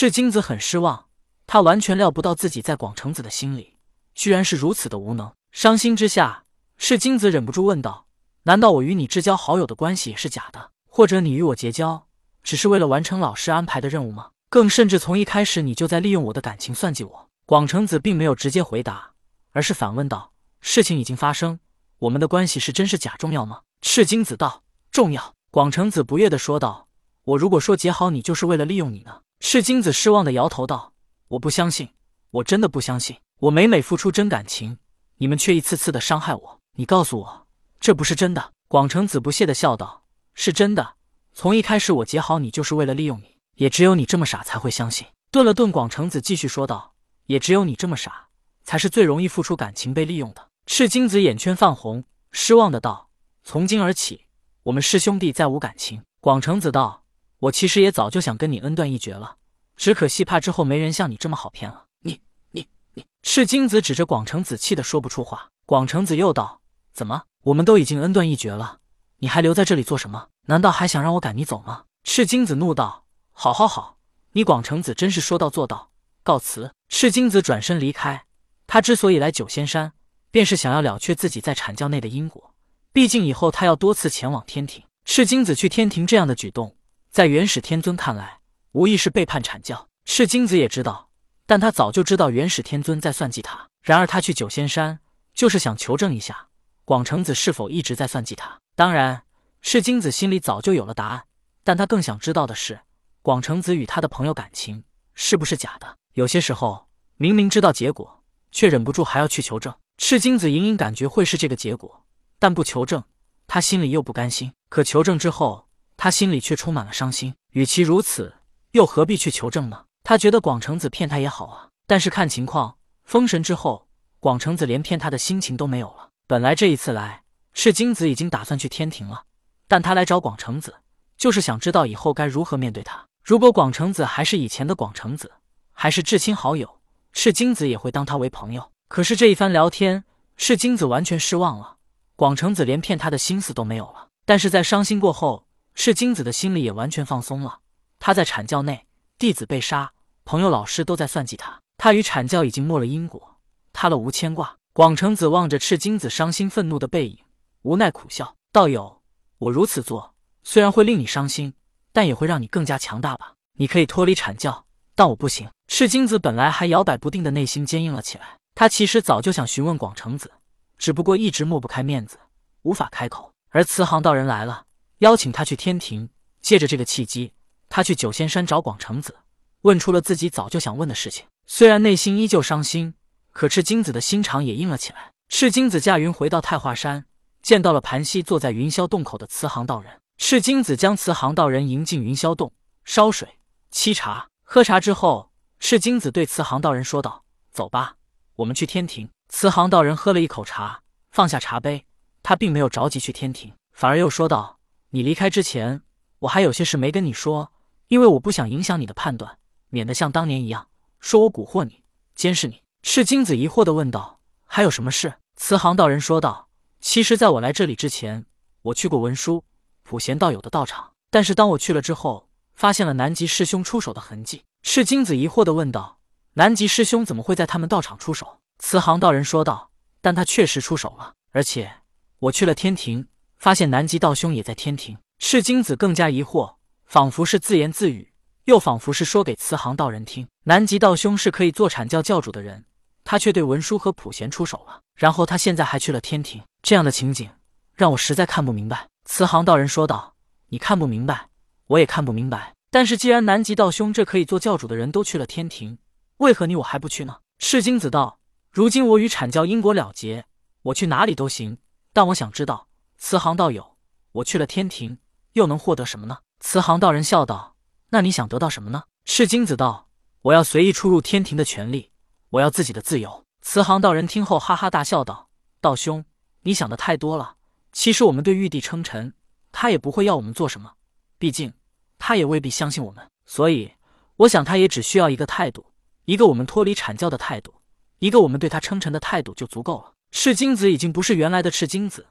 赤金子很失望，他完全料不到自己在广成子的心里居然是如此的无能。伤心之下，赤金子忍不住问道：“难道我与你至交好友的关系也是假的？或者你与我结交只是为了完成老师安排的任务吗？更甚至，从一开始你就在利用我的感情算计我？”广成子并没有直接回答，而是反问道：“事情已经发生，我们的关系是真是假重要吗？”赤金子道：“重要。”广成子不悦的说道：“我如果说结好你就是为了利用你呢？”赤精子失望的摇头道：“我不相信，我真的不相信。我每每付出真感情，你们却一次次的伤害我。你告诉我，这不是真的？”广成子不屑的笑道：“是真的。从一开始我结好你就是为了利用你，也只有你这么傻才会相信。”顿了顿，广成子继续说道。也只有你这么傻，才是最容易付出感情被利用的。赤精子眼圈泛红，失望的道：“从今而起，我们师兄弟再无感情。”广成子道：“我其实也早就想跟你恩断义绝了，只可惜怕之后没人像你这么好骗了。”你、你、你！赤精子指着广成子，气得说不出话。广成子又道：“怎么？我们都已经恩断义绝了，你还留在这里做什么？难道还想让我赶你走吗？”赤精子怒道：“好好好，你广成子真是说到做到。”告辞。赤精子转身离开。他之所以来九仙山，便是想要了却自己在阐教内的因果。毕竟以后他要多次前往天庭。赤精子去天庭这样的举动，在元始天尊看来，无疑是背叛阐教。赤精子也知道，但他早就知道元始天尊在算计他。然而他去九仙山，就是想求证一下广成子是否一直在算计他。当然，赤精子心里早就有了答案，但他更想知道的是，广成子与他的朋友感情是不是假的。有些时候，明明知道结果，却忍不住还要去求证。赤精子隐隐感觉会是这个结果，但不求证，他心里又不甘心；可求证之后，他心里却充满了伤心。与其如此，又何必去求证呢？他觉得广成子骗他也好啊。但是看情况，封神之后，广成子连骗他的心情都没有了。本来这一次来，赤精子已经打算去天庭了，但他来找广成子，就是想知道以后该如何面对他。如果广成子还是以前的广成子，还是至亲好友，赤精子也会当他为朋友。可是这一番聊天，赤精子完全失望了。广成子连骗他的心思都没有了。但是在伤心过后，赤精子的心里也完全放松了。他在阐教内，弟子被杀，朋友老师都在算计他。他与阐教已经没了因果，他了无牵挂。广成子望着赤精子伤心愤怒的背影，无奈苦笑：“道友，我如此做，虽然会令你伤心，但也会让你更加强大吧？你可以脱离阐教。”但我不行。赤精子本来还摇摆不定的内心坚硬了起来。他其实早就想询问广成子，只不过一直抹不开面子，无法开口。而慈航道人来了，邀请他去天庭。借着这个契机，他去九仙山找广成子，问出了自己早就想问的事情。虽然内心依旧伤心，可赤精子的心肠也硬了起来。赤精子驾云回到太华山，见到了盘膝坐在云霄洞口的慈航道人。赤精子将慈航道人迎进云霄洞，烧水沏茶。喝茶之后，赤精子对慈航道人说道：“走吧，我们去天庭。”慈航道人喝了一口茶，放下茶杯。他并没有着急去天庭，反而又说道：“你离开之前，我还有些事没跟你说，因为我不想影响你的判断，免得像当年一样，说我蛊惑你、监视你。”赤精子疑惑的问道：“还有什么事？”慈航道人说道：“其实，在我来这里之前，我去过文殊、普贤道友的道场，但是当我去了之后。”发现了南极师兄出手的痕迹，赤精子疑惑的问道：“南极师兄怎么会在他们道场出手？”慈航道人说道：“但他确实出手了，而且我去了天庭，发现南极道兄也在天庭。”赤精子更加疑惑，仿佛是自言自语，又仿佛是说给慈航道人听。南极道兄是可以做阐教教主的人，他却对文殊和普贤出手了，然后他现在还去了天庭，这样的情景让我实在看不明白。慈航道人说道：“你看不明白。”我也看不明白，但是既然南极道兄这可以做教主的人都去了天庭，为何你我还不去呢？赤精子道：“如今我与阐教因果了结，我去哪里都行。但我想知道，慈航道友，我去了天庭又能获得什么呢？”慈航道人笑道：“那你想得到什么呢？”赤精子道：“我要随意出入天庭的权利，我要自己的自由。”慈航道人听后哈哈大笑道：“道兄，你想的太多了。其实我们对玉帝称臣，他也不会要我们做什么，毕竟。”他也未必相信我们，所以我想他也只需要一个态度，一个我们脱离阐教的态度，一个我们对他称臣的态度就足够了。赤精子已经不是原来的赤精子，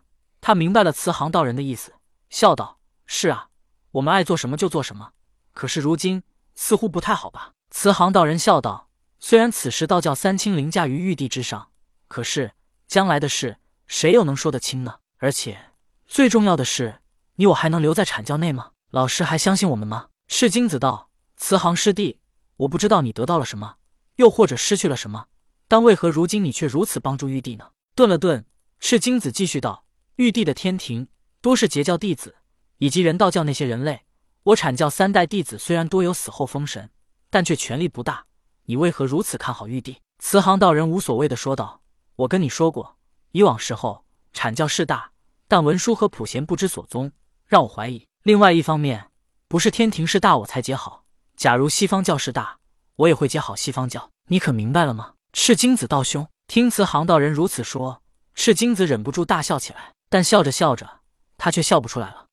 他明白了慈航道人的意思，笑道：“是啊，我们爱做什么就做什么。可是如今似乎不太好吧？”慈航道人笑道：“虽然此时道教三清凌驾于玉帝之上，可是将来的事，谁又能说得清呢？而且最重要的是，你我还能留在阐教内吗？老师还相信我们吗？”赤精子道：“慈航师弟，我不知道你得到了什么，又或者失去了什么，但为何如今你却如此帮助玉帝呢？”顿了顿，赤精子继续道：“玉帝的天庭多是截教弟子，以及人道教那些人类。我阐教三代弟子虽然多有死后封神。”但却权力不大，你为何如此看好玉帝？慈航道人无所谓的说道：“我跟你说过，以往时候阐教势大，但文殊和普贤不知所踪，让我怀疑。另外一方面，不是天庭势大我才结好，假如西方教势大，我也会结好西方教。你可明白了吗？”赤精子道兄听慈航道人如此说，赤精子忍不住大笑起来，但笑着笑着，他却笑不出来了。